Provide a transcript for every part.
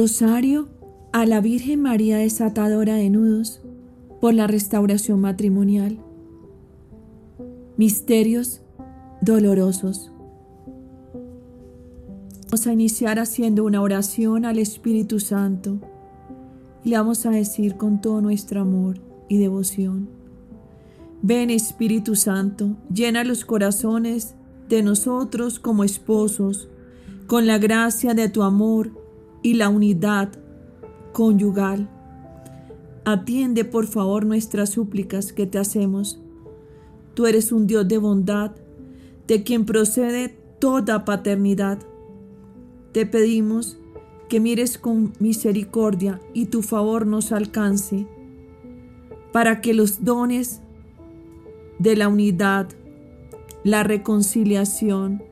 Rosario a la Virgen María desatadora de nudos por la restauración matrimonial. Misterios dolorosos. Vamos a iniciar haciendo una oración al Espíritu Santo y le vamos a decir con todo nuestro amor y devoción. Ven Espíritu Santo, llena los corazones de nosotros como esposos con la gracia de tu amor y la unidad conyugal. Atiende por favor nuestras súplicas que te hacemos. Tú eres un Dios de bondad, de quien procede toda paternidad. Te pedimos que mires con misericordia y tu favor nos alcance, para que los dones de la unidad, la reconciliación,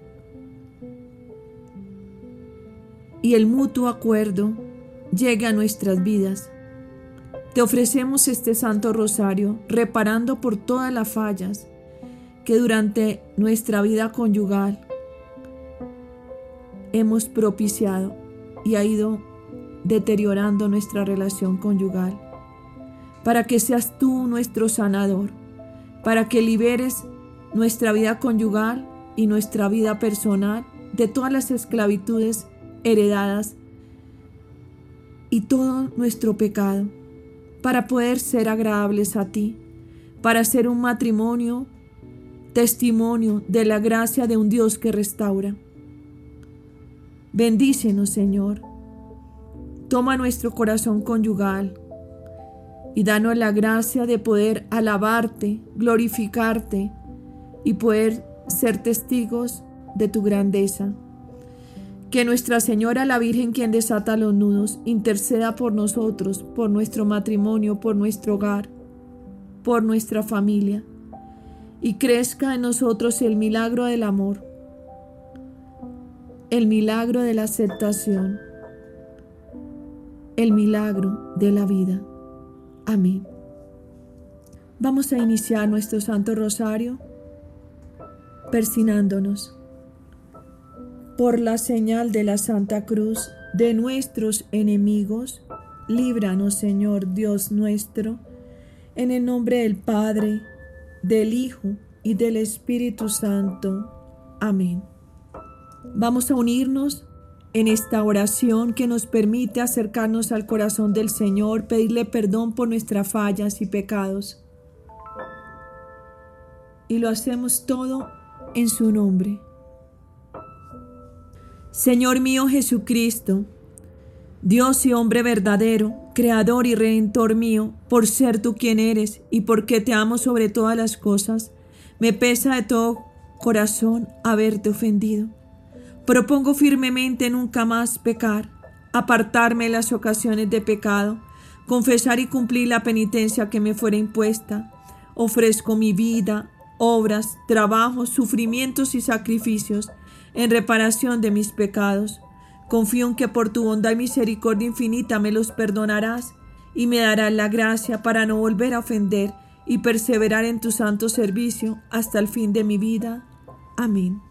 y el mutuo acuerdo llegue a nuestras vidas. Te ofrecemos este Santo Rosario reparando por todas las fallas que durante nuestra vida conyugal hemos propiciado y ha ido deteriorando nuestra relación conyugal. Para que seas tú nuestro sanador, para que liberes nuestra vida conyugal y nuestra vida personal de todas las esclavitudes heredadas y todo nuestro pecado para poder ser agradables a ti, para ser un matrimonio, testimonio de la gracia de un Dios que restaura. Bendícenos, Señor. Toma nuestro corazón conyugal y danos la gracia de poder alabarte, glorificarte y poder ser testigos de tu grandeza. Que Nuestra Señora, la Virgen quien desata los nudos, interceda por nosotros, por nuestro matrimonio, por nuestro hogar, por nuestra familia, y crezca en nosotros el milagro del amor, el milagro de la aceptación, el milagro de la vida. Amén. Vamos a iniciar nuestro Santo Rosario persinándonos por la señal de la Santa Cruz de nuestros enemigos, líbranos Señor Dios nuestro, en el nombre del Padre, del Hijo y del Espíritu Santo. Amén. Vamos a unirnos en esta oración que nos permite acercarnos al corazón del Señor, pedirle perdón por nuestras fallas y pecados. Y lo hacemos todo en su nombre. Señor mío Jesucristo, Dios y hombre verdadero, Creador y Redentor mío, por ser tú quien eres y porque te amo sobre todas las cosas, me pesa de todo corazón haberte ofendido. Propongo firmemente nunca más pecar, apartarme de las ocasiones de pecado, confesar y cumplir la penitencia que me fuera impuesta. Ofrezco mi vida, obras, trabajos, sufrimientos y sacrificios en reparación de mis pecados. Confío en que por tu bondad y misericordia infinita me los perdonarás y me darás la gracia para no volver a ofender y perseverar en tu santo servicio hasta el fin de mi vida. Amén.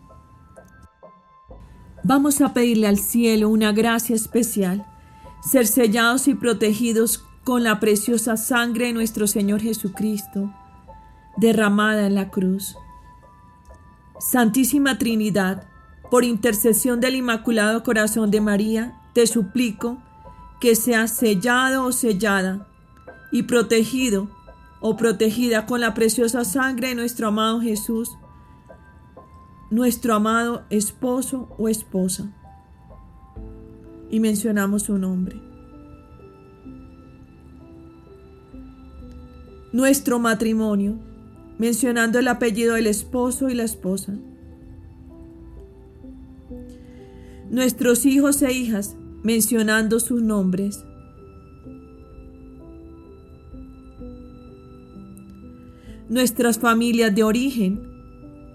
Vamos a pedirle al cielo una gracia especial, ser sellados y protegidos con la preciosa sangre de nuestro Señor Jesucristo, derramada en la cruz. Santísima Trinidad, por intercesión del Inmaculado Corazón de María, te suplico que seas sellado o sellada y protegido o protegida con la preciosa sangre de nuestro amado Jesús, nuestro amado esposo o esposa. Y mencionamos su nombre. Nuestro matrimonio, mencionando el apellido del esposo y la esposa. Nuestros hijos e hijas, mencionando sus nombres. Nuestras familias de origen,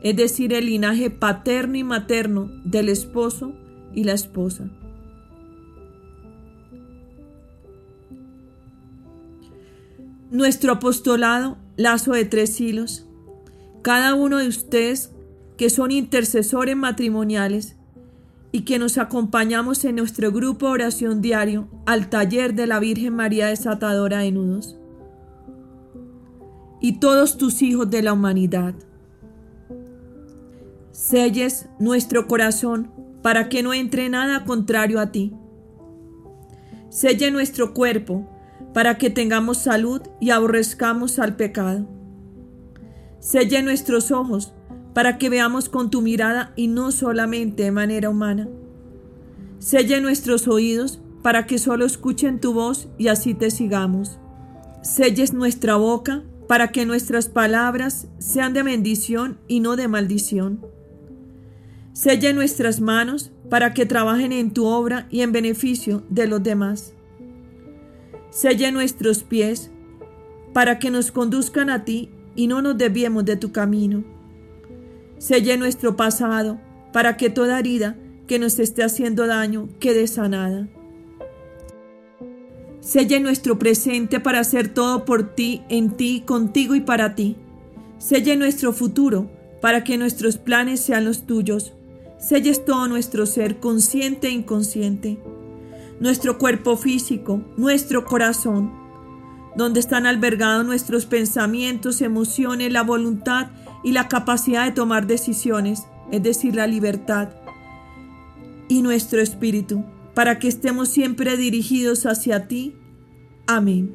es decir, el linaje paterno y materno del esposo y la esposa. Nuestro apostolado, lazo de tres hilos. Cada uno de ustedes que son intercesores matrimoniales, y que nos acompañamos en nuestro grupo oración diario al taller de la Virgen María Desatadora de Nudos. Y todos tus hijos de la humanidad. Selles nuestro corazón para que no entre nada contrario a ti. Selle nuestro cuerpo para que tengamos salud y aborrezcamos al pecado. Selle nuestros ojos para que veamos con tu mirada y no solamente de manera humana. Selle nuestros oídos para que solo escuchen tu voz y así te sigamos. Selles nuestra boca para que nuestras palabras sean de bendición y no de maldición. Selle nuestras manos para que trabajen en tu obra y en beneficio de los demás. Selle nuestros pies para que nos conduzcan a ti y no nos desviemos de tu camino. Selle nuestro pasado para que toda herida que nos esté haciendo daño quede sanada. Selle nuestro presente para hacer todo por ti, en ti, contigo y para ti. Selle nuestro futuro para que nuestros planes sean los tuyos. Selles todo nuestro ser, consciente e inconsciente. Nuestro cuerpo físico, nuestro corazón, donde están albergados nuestros pensamientos, emociones, la voluntad y la capacidad de tomar decisiones, es decir, la libertad, y nuestro espíritu, para que estemos siempre dirigidos hacia ti. Amén.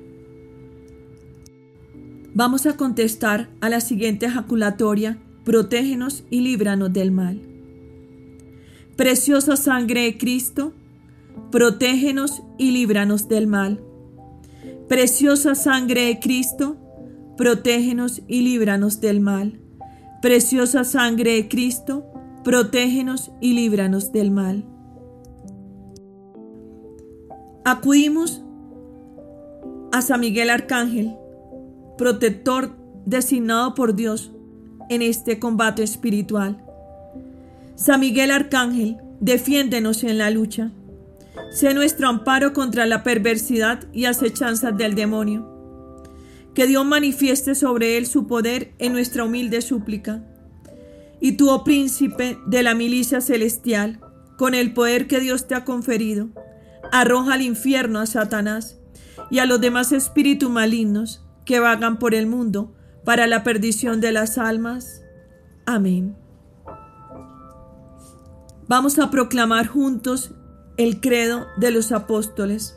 Vamos a contestar a la siguiente ejaculatoria, protégenos y líbranos del mal. Preciosa sangre de Cristo, protégenos y líbranos del mal. Preciosa sangre de Cristo, protégenos y líbranos del mal. Preciosa sangre de Cristo, protégenos y líbranos del mal. Acudimos a San Miguel Arcángel, protector designado por Dios en este combate espiritual. San Miguel Arcángel, defiéndenos en la lucha. Sé nuestro amparo contra la perversidad y acechanzas del demonio. Que Dios manifieste sobre él su poder en nuestra humilde súplica. Y tú, oh príncipe de la milicia celestial, con el poder que Dios te ha conferido, arroja al infierno a Satanás y a los demás espíritus malignos que vagan por el mundo para la perdición de las almas. Amén. Vamos a proclamar juntos el credo de los apóstoles.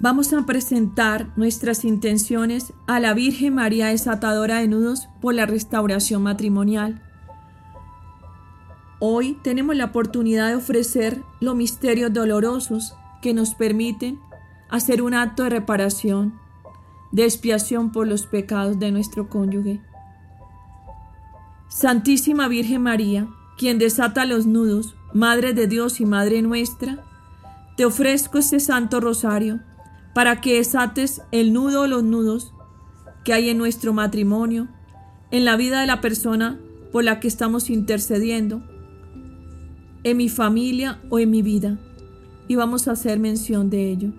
Vamos a presentar nuestras intenciones a la Virgen María desatadora de nudos por la restauración matrimonial. Hoy tenemos la oportunidad de ofrecer los misterios dolorosos que nos permiten hacer un acto de reparación, de expiación por los pecados de nuestro cónyuge. Santísima Virgen María, quien desata los nudos, Madre de Dios y Madre nuestra, te ofrezco este Santo Rosario para que desates el nudo o los nudos que hay en nuestro matrimonio, en la vida de la persona por la que estamos intercediendo, en mi familia o en mi vida. Y vamos a hacer mención de ello.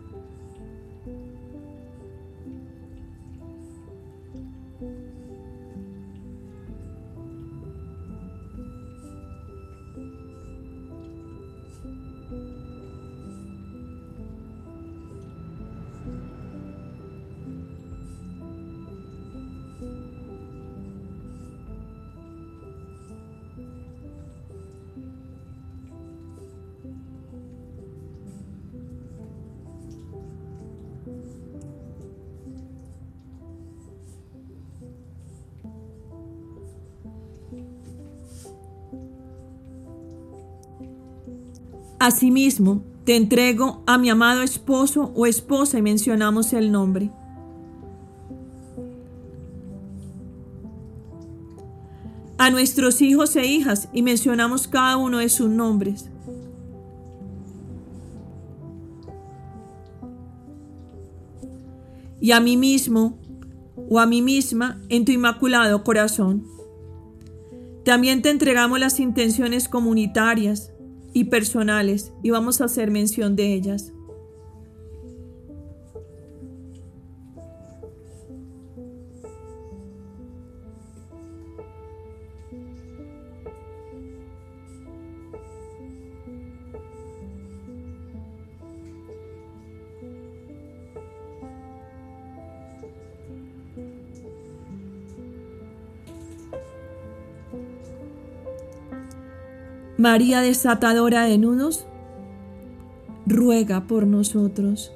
Asimismo, te entrego a mi amado esposo o esposa y mencionamos el nombre. A nuestros hijos e hijas y mencionamos cada uno de sus nombres. Y a mí mismo o a mí misma en tu inmaculado corazón. También te entregamos las intenciones comunitarias y personales y vamos a hacer mención de ellas. María desatadora de nudos, ruega por nosotros.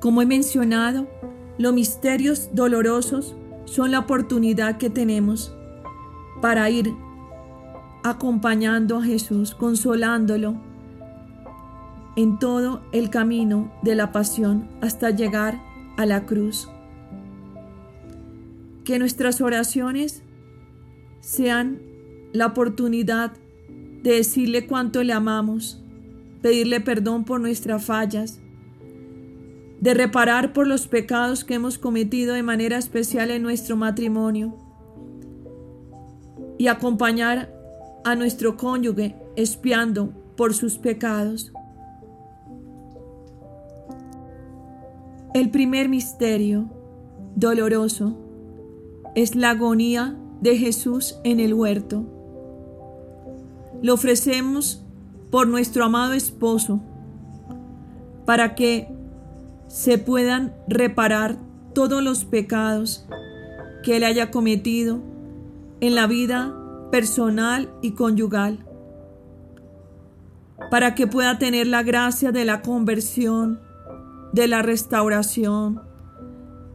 Como he mencionado, los misterios dolorosos son la oportunidad que tenemos para ir acompañando a Jesús, consolándolo en todo el camino de la pasión hasta llegar a la cruz. Que nuestras oraciones sean la oportunidad de decirle cuánto le amamos, pedirle perdón por nuestras fallas, de reparar por los pecados que hemos cometido de manera especial en nuestro matrimonio y acompañar a nuestro cónyuge espiando por sus pecados. El primer misterio doloroso es la agonía de Jesús en el huerto. Lo ofrecemos por nuestro amado esposo para que se puedan reparar todos los pecados que él haya cometido en la vida personal y conyugal, para que pueda tener la gracia de la conversión, de la restauración,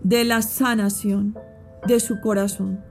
de la sanación de su corazón.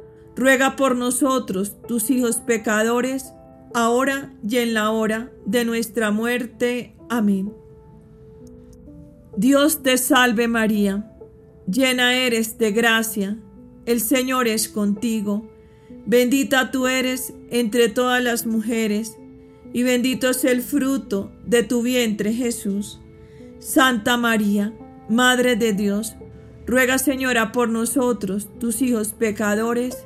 ruega por nosotros, tus hijos pecadores, ahora y en la hora de nuestra muerte. Amén. Dios te salve María, llena eres de gracia, el Señor es contigo, bendita tú eres entre todas las mujeres, y bendito es el fruto de tu vientre Jesús. Santa María, Madre de Dios, ruega Señora por nosotros, tus hijos pecadores,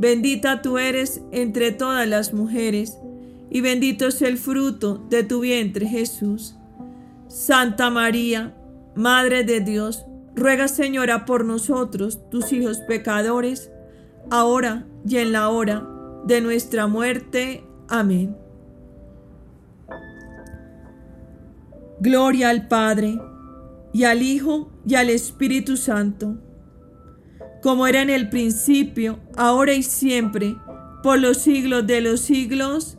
bendita tú eres entre todas las mujeres, y bendito es el fruto de tu vientre Jesús. Santa María, Madre de Dios, ruega Señora por nosotros, tus hijos pecadores, ahora y en la hora de nuestra muerte. Amén. Gloria al Padre, y al Hijo, y al Espíritu Santo como era en el principio, ahora y siempre, por los siglos de los siglos.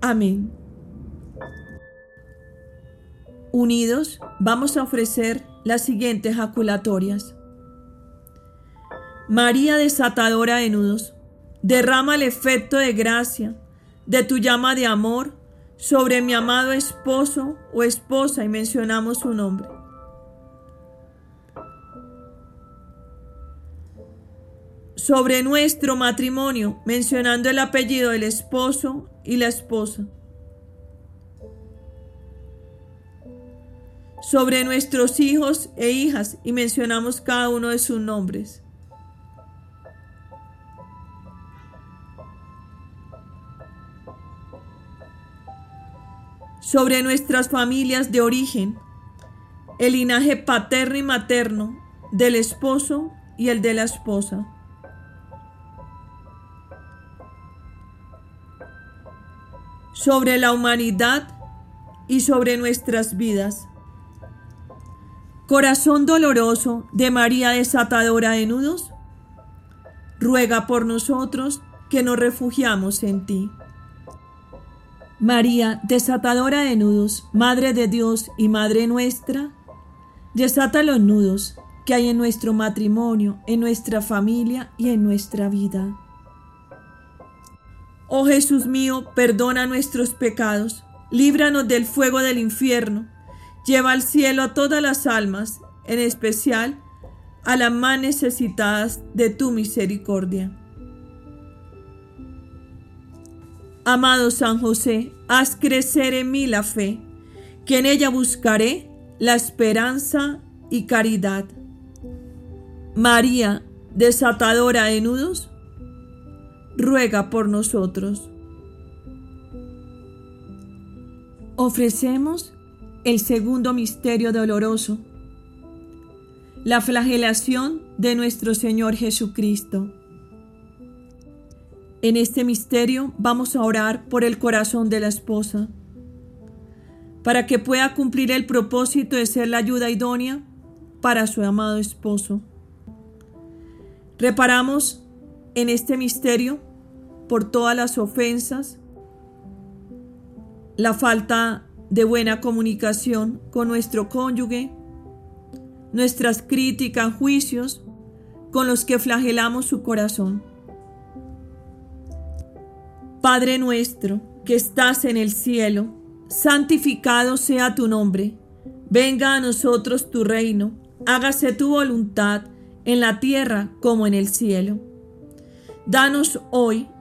Amén. Unidos vamos a ofrecer las siguientes jaculatorias. María desatadora de nudos, derrama el efecto de gracia de tu llama de amor sobre mi amado esposo o esposa y mencionamos su nombre sobre nuestro matrimonio, mencionando el apellido del esposo y la esposa. Sobre nuestros hijos e hijas y mencionamos cada uno de sus nombres. Sobre nuestras familias de origen, el linaje paterno y materno del esposo y el de la esposa. Sobre la humanidad y sobre nuestras vidas. Corazón doloroso de María desatadora de nudos, ruega por nosotros que nos refugiamos en ti. María, desatadora de nudos, Madre de Dios y Madre nuestra, desata los nudos que hay en nuestro matrimonio, en nuestra familia y en nuestra vida. Oh Jesús mío, perdona nuestros pecados, líbranos del fuego del infierno, lleva al cielo a todas las almas, en especial a las más necesitadas de tu misericordia. Amado San José, haz crecer en mí la fe, que en ella buscaré la esperanza y caridad. María, desatadora de nudos, ruega por nosotros. Ofrecemos el segundo misterio doloroso, la flagelación de nuestro Señor Jesucristo. En este misterio vamos a orar por el corazón de la esposa, para que pueda cumplir el propósito de ser la ayuda idónea para su amado esposo. Reparamos en este misterio por todas las ofensas la falta de buena comunicación con nuestro cónyuge, nuestras críticas, juicios con los que flagelamos su corazón. Padre nuestro que estás en el cielo, santificado sea tu nombre, venga a nosotros tu reino, hágase tu voluntad en la tierra como en el cielo. Danos hoy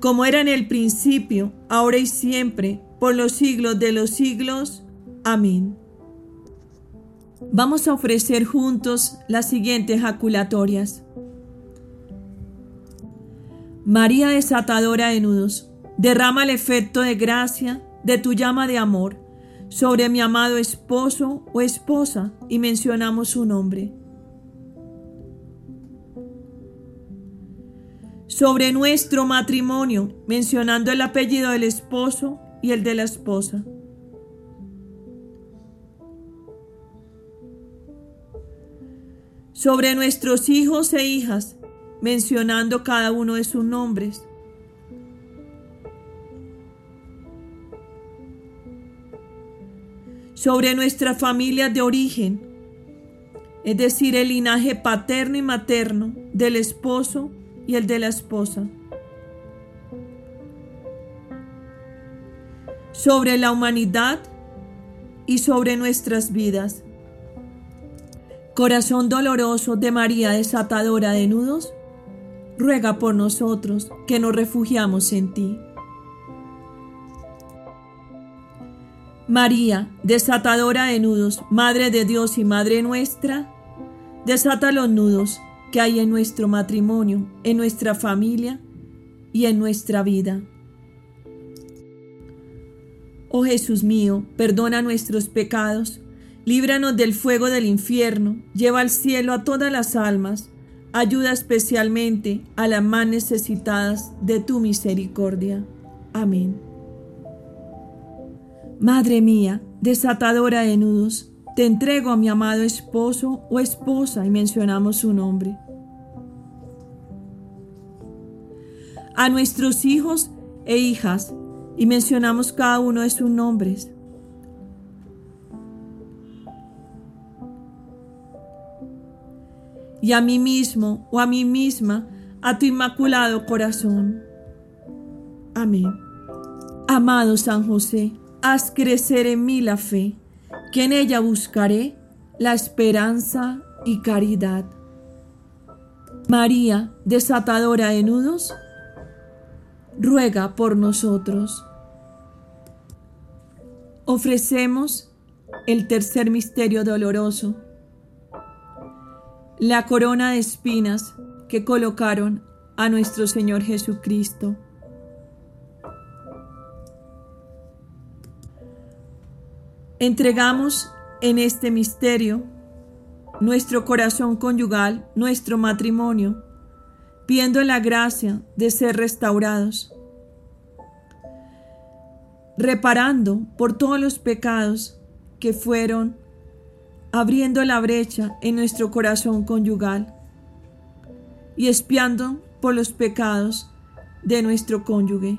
como era en el principio, ahora y siempre, por los siglos de los siglos. Amén. Vamos a ofrecer juntos las siguientes jaculatorias. María desatadora de nudos, derrama el efecto de gracia de tu llama de amor sobre mi amado esposo o esposa y mencionamos su nombre. Sobre nuestro matrimonio, mencionando el apellido del esposo y el de la esposa. Sobre nuestros hijos e hijas, mencionando cada uno de sus nombres. Sobre nuestra familia de origen, es decir, el linaje paterno y materno del esposo y el de la esposa. Sobre la humanidad y sobre nuestras vidas. Corazón doloroso de María desatadora de nudos, ruega por nosotros que nos refugiamos en ti. María, desatadora de nudos, Madre de Dios y Madre nuestra, desata los nudos que hay en nuestro matrimonio, en nuestra familia y en nuestra vida. Oh Jesús mío, perdona nuestros pecados, líbranos del fuego del infierno, lleva al cielo a todas las almas, ayuda especialmente a las más necesitadas de tu misericordia. Amén. Madre mía, desatadora de nudos, te entrego a mi amado esposo o esposa y mencionamos su nombre. A nuestros hijos e hijas y mencionamos cada uno de sus nombres. y a mí mismo o a mí misma, a tu inmaculado corazón. Amén. Amado San José, haz crecer en mí la fe, que en ella buscaré la esperanza y caridad. María, desatadora de nudos, ruega por nosotros. Ofrecemos el tercer misterio doloroso la corona de espinas que colocaron a nuestro Señor Jesucristo. Entregamos en este misterio nuestro corazón conyugal, nuestro matrimonio, pidiendo la gracia de ser restaurados, reparando por todos los pecados que fueron abriendo la brecha en nuestro corazón conyugal y espiando por los pecados de nuestro cónyuge.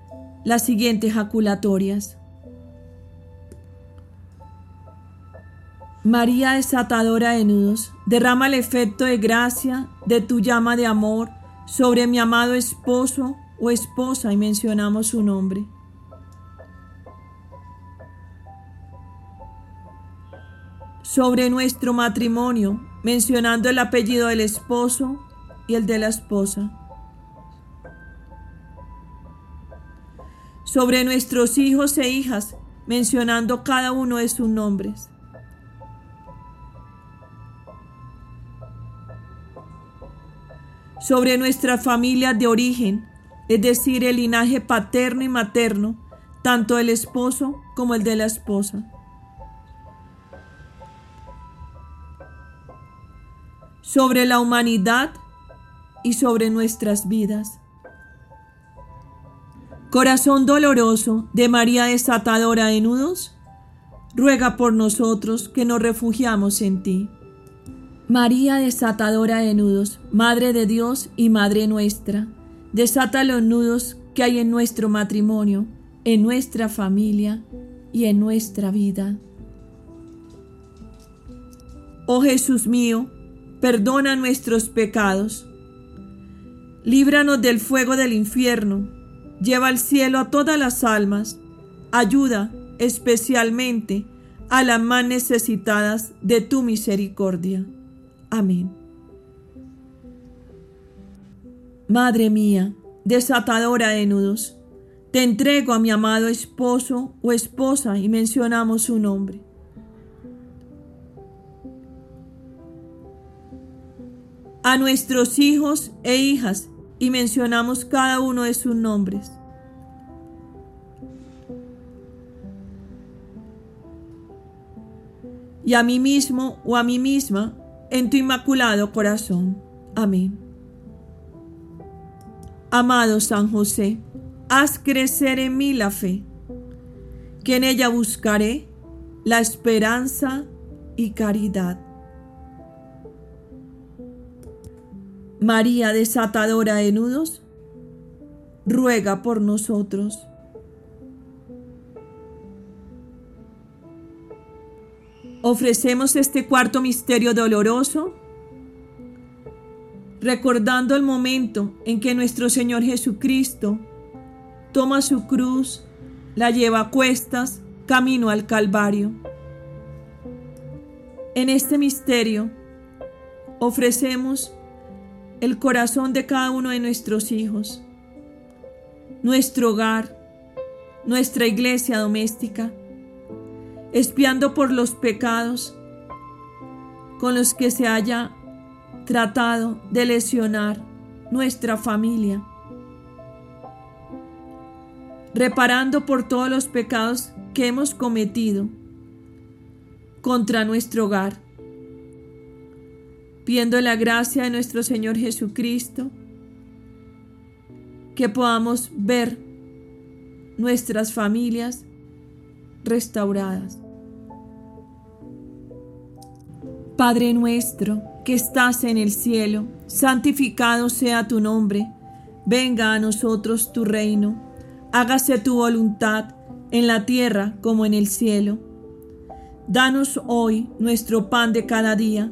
las siguientes jaculatorias. María desatadora de nudos, derrama el efecto de gracia de tu llama de amor sobre mi amado esposo o esposa y mencionamos su nombre. sobre nuestro matrimonio, mencionando el apellido del esposo y el de la esposa. Sobre nuestros hijos e hijas, mencionando cada uno de sus nombres. Sobre nuestra familia de origen, es decir, el linaje paterno y materno, tanto el esposo como el de la esposa. sobre la humanidad y sobre nuestras vidas. Corazón doloroso de María desatadora de nudos, ruega por nosotros que nos refugiamos en ti. María desatadora de nudos, Madre de Dios y Madre nuestra, desata los nudos que hay en nuestro matrimonio, en nuestra familia y en nuestra vida. Oh Jesús mío, perdona nuestros pecados. Líbranos del fuego del infierno. Lleva al cielo a todas las almas. Ayuda especialmente a las más necesitadas de tu misericordia. Amén. Madre mía, desatadora de nudos, te entrego a mi amado esposo o esposa y mencionamos su nombre a nuestros hijos e hijas y mencionamos cada uno de sus nombres. Y a mí mismo o a mí misma en tu inmaculado corazón. Amén. Amado San José, haz crecer en mí la fe, que en ella buscaré la esperanza y caridad. María desatadora de nudos, ruega por nosotros. Ofrecemos este cuarto misterio doloroso, recordando el momento en que nuestro Señor Jesucristo toma su cruz, la lleva a cuestas, camino al Calvario. En este misterio ofrecemos el corazón de cada uno de nuestros hijos, nuestro hogar, nuestra iglesia doméstica, espiando por los pecados con los que se haya tratado de lesionar nuestra familia, reparando por todos los pecados que hemos cometido contra nuestro hogar, pidiendo la gracia de nuestro Señor Jesucristo, que podamos ver nuestras familias restauradas. Padre nuestro que estás en el cielo, santificado sea tu nombre, venga a nosotros tu reino, hágase tu voluntad en la tierra como en el cielo. Danos hoy nuestro pan de cada día,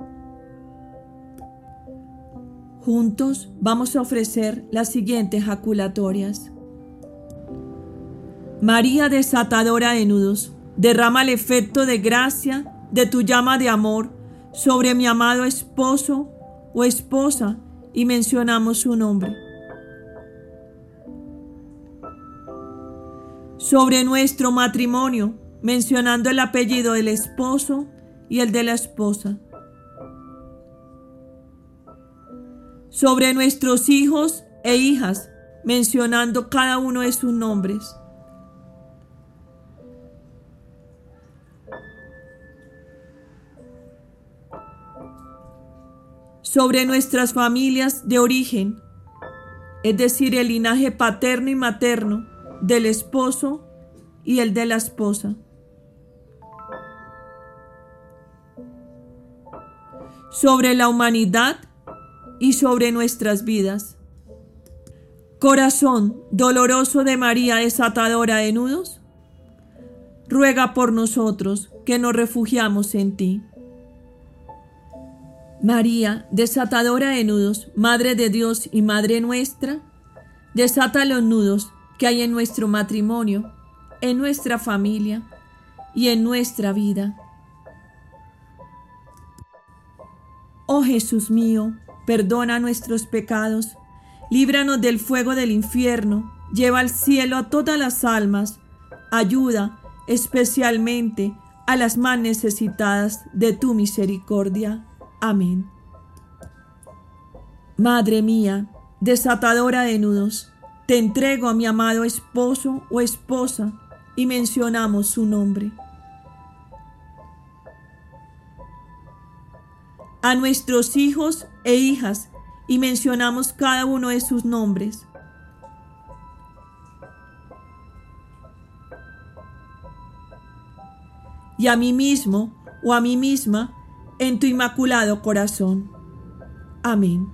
Juntos vamos a ofrecer las siguientes jaculatorias. María desatadora de nudos, derrama el efecto de gracia de tu llama de amor sobre mi amado esposo o esposa y mencionamos su nombre. Sobre nuestro matrimonio, mencionando el apellido del esposo y el de la esposa. Sobre nuestros hijos e hijas, mencionando cada uno de sus nombres. sobre nuestras familias de origen, es decir, el linaje paterno y materno del esposo y el de la esposa. Sobre la humanidad y sobre nuestras vidas. Corazón doloroso de María desatadora de nudos, ruega por nosotros que nos refugiamos en ti. María, desatadora de nudos, Madre de Dios y Madre nuestra, desata los nudos que hay en nuestro matrimonio, en nuestra familia y en nuestra vida. Oh Jesús mío, perdona nuestros pecados, líbranos del fuego del infierno, lleva al cielo a todas las almas, ayuda especialmente a las más necesitadas de tu misericordia. Amén. Madre mía, desatadora de nudos, te entrego a mi amado esposo o esposa y mencionamos su nombre. A nuestros hijos e hijas y mencionamos cada uno de sus nombres. Y a mí mismo o a mí misma en tu inmaculado corazón. Amén.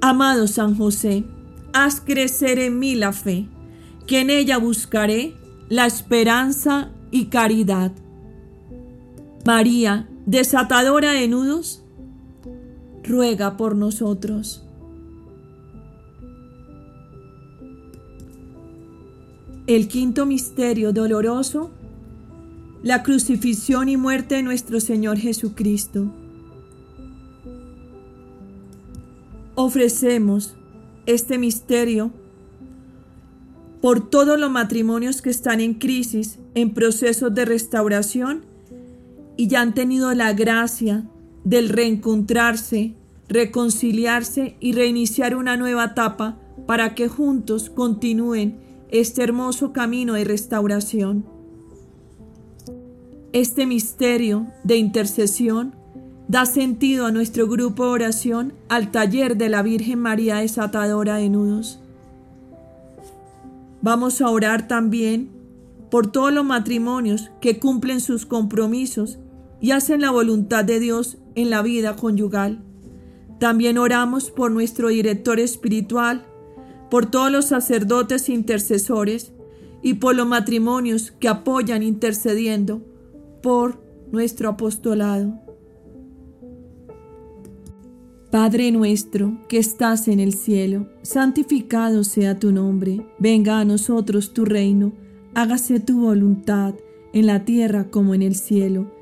Amado San José, haz crecer en mí la fe, que en ella buscaré la esperanza y caridad. María, desatadora de nudos, ruega por nosotros. El quinto misterio doloroso la crucifixión y muerte de nuestro Señor Jesucristo. Ofrecemos este misterio por todos los matrimonios que están en crisis, en procesos de restauración y ya han tenido la gracia del reencontrarse, reconciliarse y reiniciar una nueva etapa para que juntos continúen este hermoso camino de restauración. Este misterio de intercesión da sentido a nuestro grupo de oración al taller de la Virgen María desatadora de nudos. Vamos a orar también por todos los matrimonios que cumplen sus compromisos y hacen la voluntad de Dios en la vida conyugal. También oramos por nuestro director espiritual, por todos los sacerdotes intercesores y por los matrimonios que apoyan intercediendo por nuestro apostolado. Padre nuestro que estás en el cielo, santificado sea tu nombre, venga a nosotros tu reino, hágase tu voluntad en la tierra como en el cielo.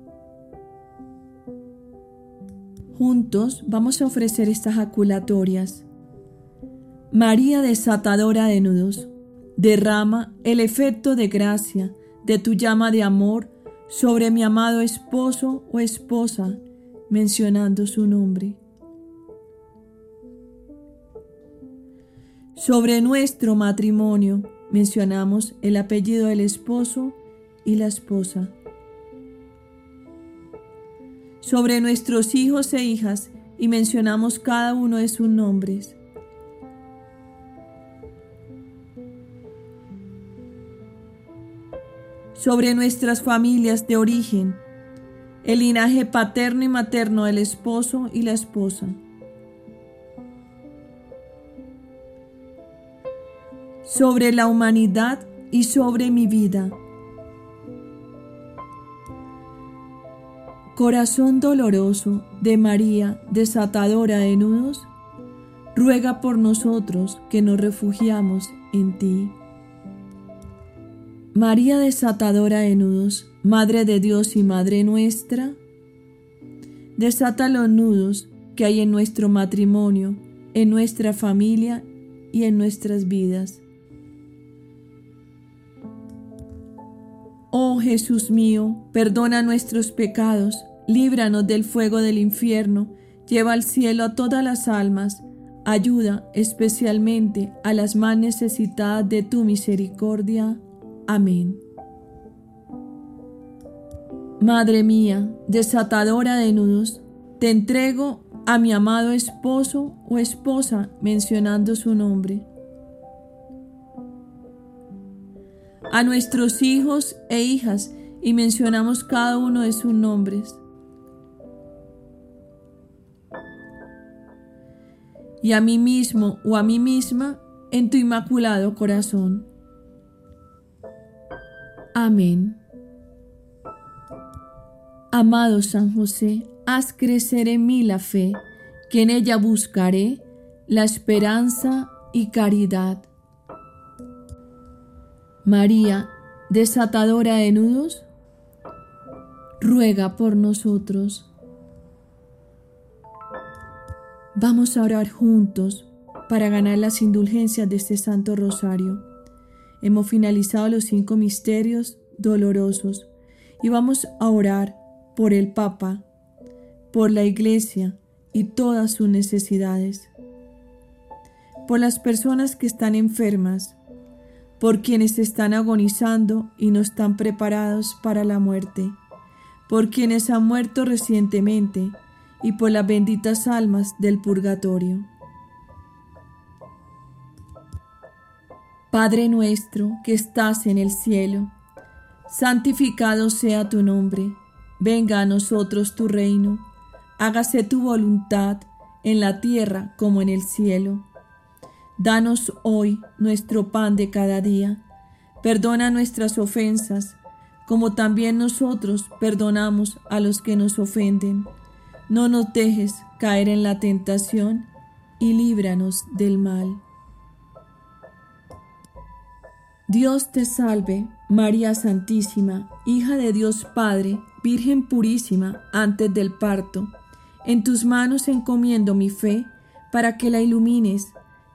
Juntos vamos a ofrecer estas jaculatorias. María desatadora de nudos, derrama el efecto de gracia de tu llama de amor sobre mi amado esposo o esposa, mencionando su nombre. Sobre nuestro matrimonio mencionamos el apellido del esposo y la esposa. Sobre nuestros hijos e hijas y mencionamos cada uno de sus nombres. Sobre nuestras familias de origen, el linaje paterno y materno del esposo y la esposa. sobre la humanidad y sobre mi vida. Corazón doloroso de María, desatadora de nudos, ruega por nosotros que nos refugiamos en ti. María desatadora de nudos, Madre de Dios y Madre nuestra, desata los nudos que hay en nuestro matrimonio, en nuestra familia y en nuestras vidas. Oh Jesús mío, perdona nuestros pecados, líbranos del fuego del infierno, lleva al cielo a todas las almas, ayuda especialmente a las más necesitadas de tu misericordia. Amén. Madre mía, desatadora de nudos, te entrego a mi amado esposo o esposa mencionando su nombre a nuestros hijos e hijas y mencionamos cada uno de sus nombres. Y a mí mismo o a mí misma en tu inmaculado corazón. Amén. Amado San José, haz crecer en mí la fe, que en ella buscaré la esperanza y caridad María, desatadora de nudos, ruega por nosotros. Vamos a orar juntos para ganar las indulgencias de este Santo Rosario. Hemos finalizado los cinco misterios dolorosos y vamos a orar por el Papa, por la Iglesia y todas sus necesidades, por las personas que están enfermas, por quienes están agonizando y no están preparados para la muerte, por quienes han muerto recientemente y por las benditas almas del purgatorio. Padre nuestro que estás en el cielo, santificado sea tu nombre, venga a nosotros tu reino, hágase tu voluntad en la tierra como en el cielo. Danos hoy nuestro pan de cada día. Perdona nuestras ofensas, como también nosotros perdonamos a los que nos ofenden. No nos dejes caer en la tentación y líbranos del mal. Dios te salve, María Santísima, hija de Dios Padre, Virgen purísima antes del parto. En tus manos encomiendo mi fe para que la ilumines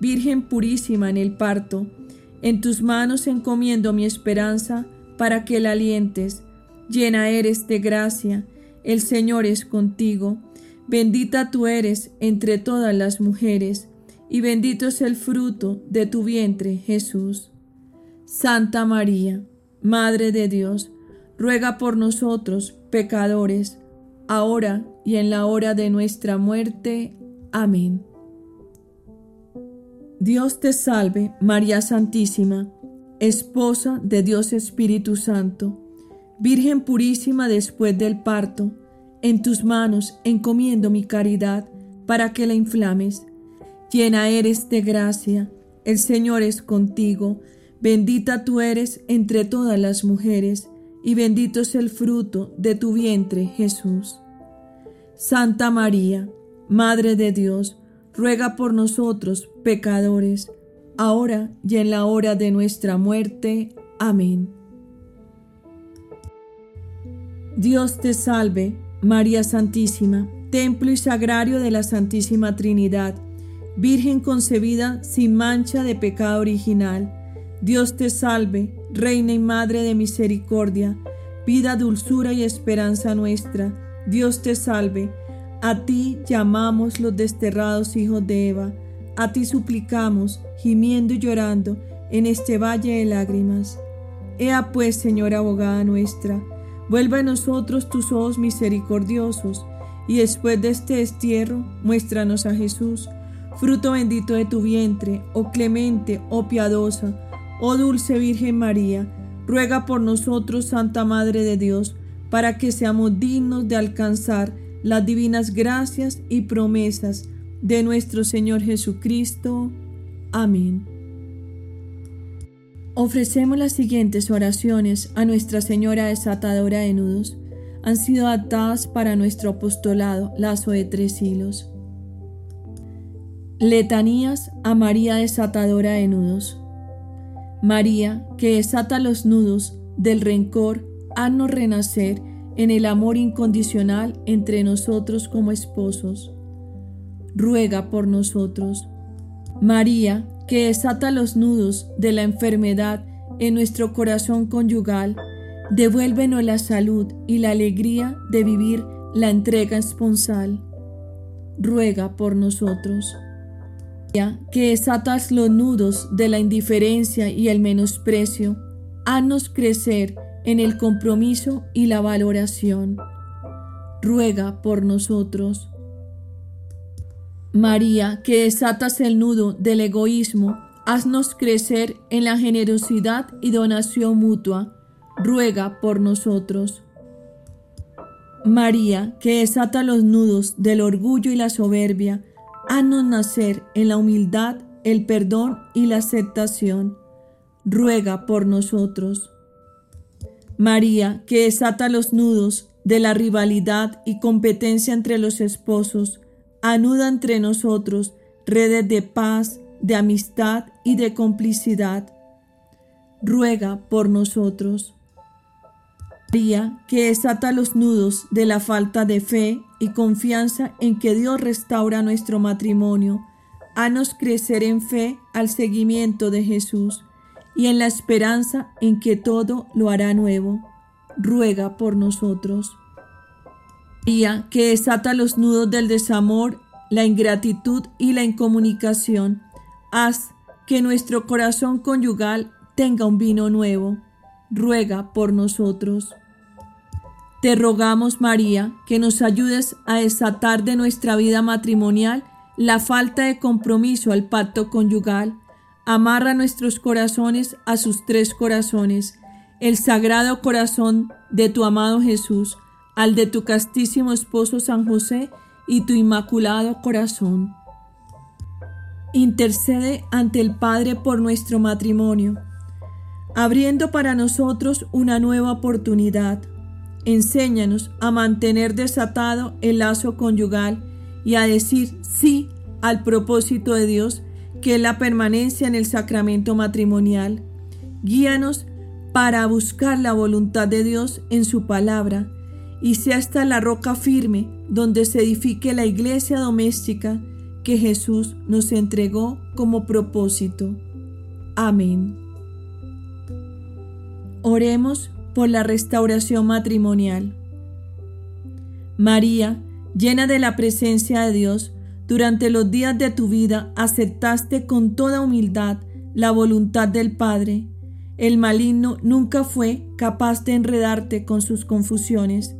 Virgen purísima en el parto, en tus manos encomiendo mi esperanza para que la alientes. Llena eres de gracia, el Señor es contigo. Bendita tú eres entre todas las mujeres, y bendito es el fruto de tu vientre, Jesús. Santa María, Madre de Dios, ruega por nosotros, pecadores, ahora y en la hora de nuestra muerte. Amén. Dios te salve, María Santísima, esposa de Dios Espíritu Santo, Virgen purísima después del parto, en tus manos encomiendo mi caridad para que la inflames. Llena eres de gracia, el Señor es contigo, bendita tú eres entre todas las mujeres, y bendito es el fruto de tu vientre, Jesús. Santa María, Madre de Dios, ruega por nosotros pecadores, ahora y en la hora de nuestra muerte. Amén. Dios te salve, María Santísima, templo y sagrario de la Santísima Trinidad, Virgen concebida sin mancha de pecado original. Dios te salve, Reina y Madre de misericordia, vida, dulzura y esperanza nuestra. Dios te salve, a ti llamamos los desterrados hijos de Eva, a ti suplicamos, gimiendo y llorando, en este valle de lágrimas. Ea pues, Señora abogada nuestra, vuelva a nosotros tus ojos misericordiosos, y después de este destierro, muéstranos a Jesús, fruto bendito de tu vientre, oh clemente, oh piadosa, oh dulce Virgen María, ruega por nosotros, Santa Madre de Dios, para que seamos dignos de alcanzar las divinas gracias y promesas de nuestro Señor Jesucristo. Amén. Ofrecemos las siguientes oraciones a Nuestra Señora desatadora de nudos. Han sido adaptadas para nuestro apostolado, lazo de tres hilos. Letanías a María desatadora de nudos. María, que desata los nudos del rencor, haznos renacer en el amor incondicional entre nosotros como esposos. Ruega por nosotros. María, que desata los nudos de la enfermedad en nuestro corazón conyugal, devuélvenos la salud y la alegría de vivir la entrega esponsal. Ruega por nosotros. María, que desatas los nudos de la indiferencia y el menosprecio, haznos crecer en el compromiso y la valoración. Ruega por nosotros. María, que desatas el nudo del egoísmo, haznos crecer en la generosidad y donación mutua. Ruega por nosotros. María, que desata los nudos del orgullo y la soberbia, haznos nacer en la humildad, el perdón y la aceptación. Ruega por nosotros. María, que desata los nudos de la rivalidad y competencia entre los esposos, anuda entre nosotros redes de paz, de amistad y de complicidad. Ruega por nosotros. María, que desata los nudos de la falta de fe y confianza en que Dios restaura nuestro matrimonio, hanos crecer en fe al seguimiento de Jesús y en la esperanza en que todo lo hará nuevo. Ruega por nosotros. María, que desata los nudos del desamor, la ingratitud y la incomunicación, haz que nuestro corazón conyugal tenga un vino nuevo. Ruega por nosotros. Te rogamos, María, que nos ayudes a desatar de nuestra vida matrimonial la falta de compromiso al pacto conyugal amarra nuestros corazones a sus tres corazones, el sagrado corazón de tu amado Jesús, al de tu castísimo esposo San José y tu inmaculado corazón. Intercede ante el Padre por nuestro matrimonio, abriendo para nosotros una nueva oportunidad. Enséñanos a mantener desatado el lazo conyugal y a decir sí al propósito de Dios que la permanencia en el sacramento matrimonial. Guíanos para buscar la voluntad de Dios en su palabra y sea esta la roca firme donde se edifique la iglesia doméstica que Jesús nos entregó como propósito. Amén. Oremos por la restauración matrimonial. María, llena de la presencia de Dios, durante los días de tu vida aceptaste con toda humildad la voluntad del Padre. El maligno nunca fue capaz de enredarte con sus confusiones.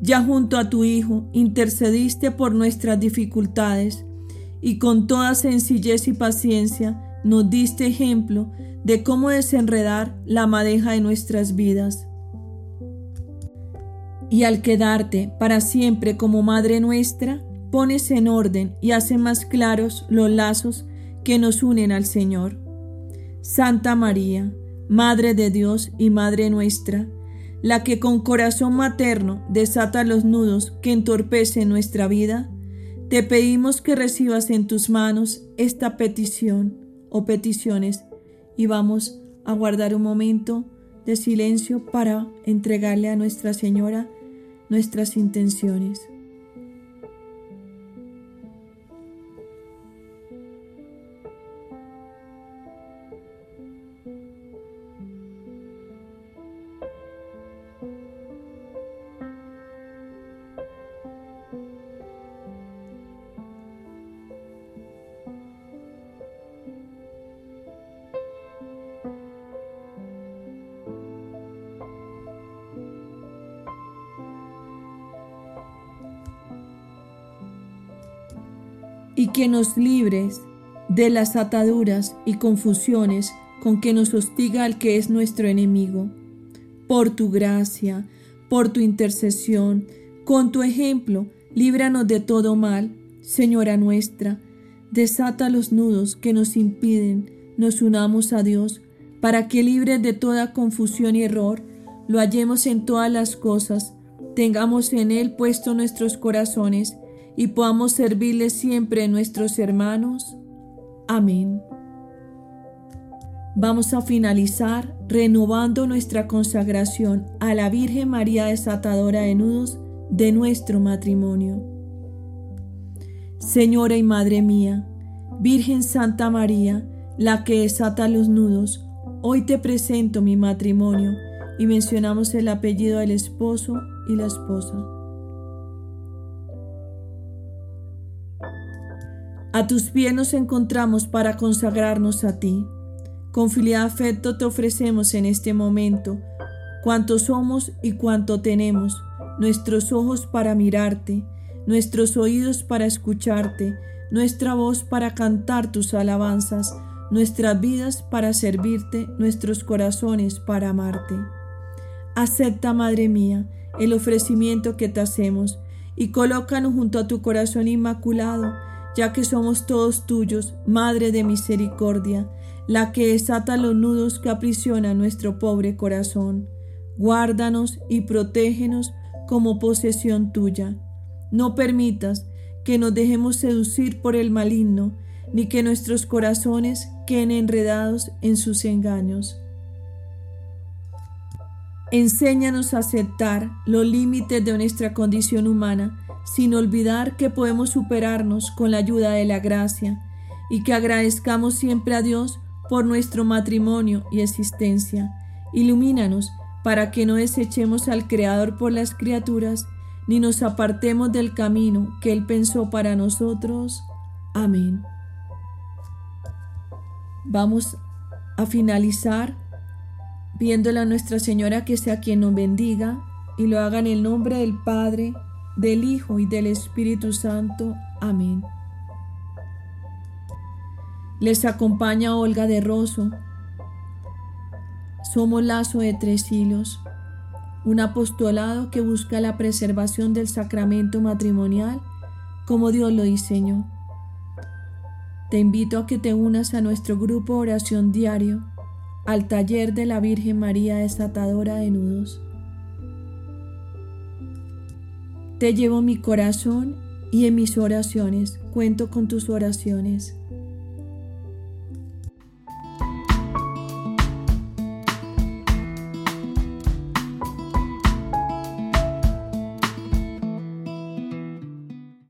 Ya junto a tu Hijo intercediste por nuestras dificultades y con toda sencillez y paciencia nos diste ejemplo de cómo desenredar la madeja de nuestras vidas. Y al quedarte para siempre como Madre nuestra, pones en orden y haces más claros los lazos que nos unen al Señor. Santa María, Madre de Dios y Madre nuestra, la que con corazón materno desata los nudos que entorpecen nuestra vida, te pedimos que recibas en tus manos esta petición o peticiones y vamos a guardar un momento de silencio para entregarle a Nuestra Señora nuestras intenciones. Que nos libres de las ataduras y confusiones con que nos hostiga el que es nuestro enemigo. Por tu gracia, por tu intercesión, con tu ejemplo, líbranos de todo mal, Señora nuestra, desata los nudos que nos impiden nos unamos a Dios, para que libres de toda confusión y error, lo hallemos en todas las cosas, tengamos en Él puesto nuestros corazones, y podamos servirle siempre a nuestros hermanos. Amén. Vamos a finalizar renovando nuestra consagración a la Virgen María desatadora de nudos de nuestro matrimonio. Señora y Madre mía, Virgen Santa María, la que desata los nudos, hoy te presento mi matrimonio y mencionamos el apellido del esposo y la esposa. A tus pies nos encontramos para consagrarnos a ti. Con filial afecto te ofrecemos en este momento cuanto somos y cuanto tenemos, nuestros ojos para mirarte, nuestros oídos para escucharte, nuestra voz para cantar tus alabanzas, nuestras vidas para servirte, nuestros corazones para amarte. Acepta, Madre mía, el ofrecimiento que te hacemos y colócanos junto a tu corazón inmaculado ya que somos todos tuyos, Madre de Misericordia, la que desata los nudos que aprisionan nuestro pobre corazón. Guárdanos y protégenos como posesión tuya. No permitas que nos dejemos seducir por el maligno, ni que nuestros corazones queden enredados en sus engaños. Enséñanos a aceptar los límites de nuestra condición humana sin olvidar que podemos superarnos con la ayuda de la gracia y que agradezcamos siempre a Dios por nuestro matrimonio y existencia. Ilumínanos para que no desechemos al Creador por las criaturas, ni nos apartemos del camino que Él pensó para nosotros. Amén. Vamos a finalizar viéndole a Nuestra Señora que sea quien nos bendiga y lo haga en el nombre del Padre, del Hijo y del Espíritu Santo. Amén. Les acompaña Olga de Rosso. Somos lazo de tres hilos, un apostolado que busca la preservación del sacramento matrimonial como Dios lo diseñó. Te invito a que te unas a nuestro grupo oración diario, al taller de la Virgen María desatadora de nudos. Te llevo mi corazón y en mis oraciones cuento con tus oraciones.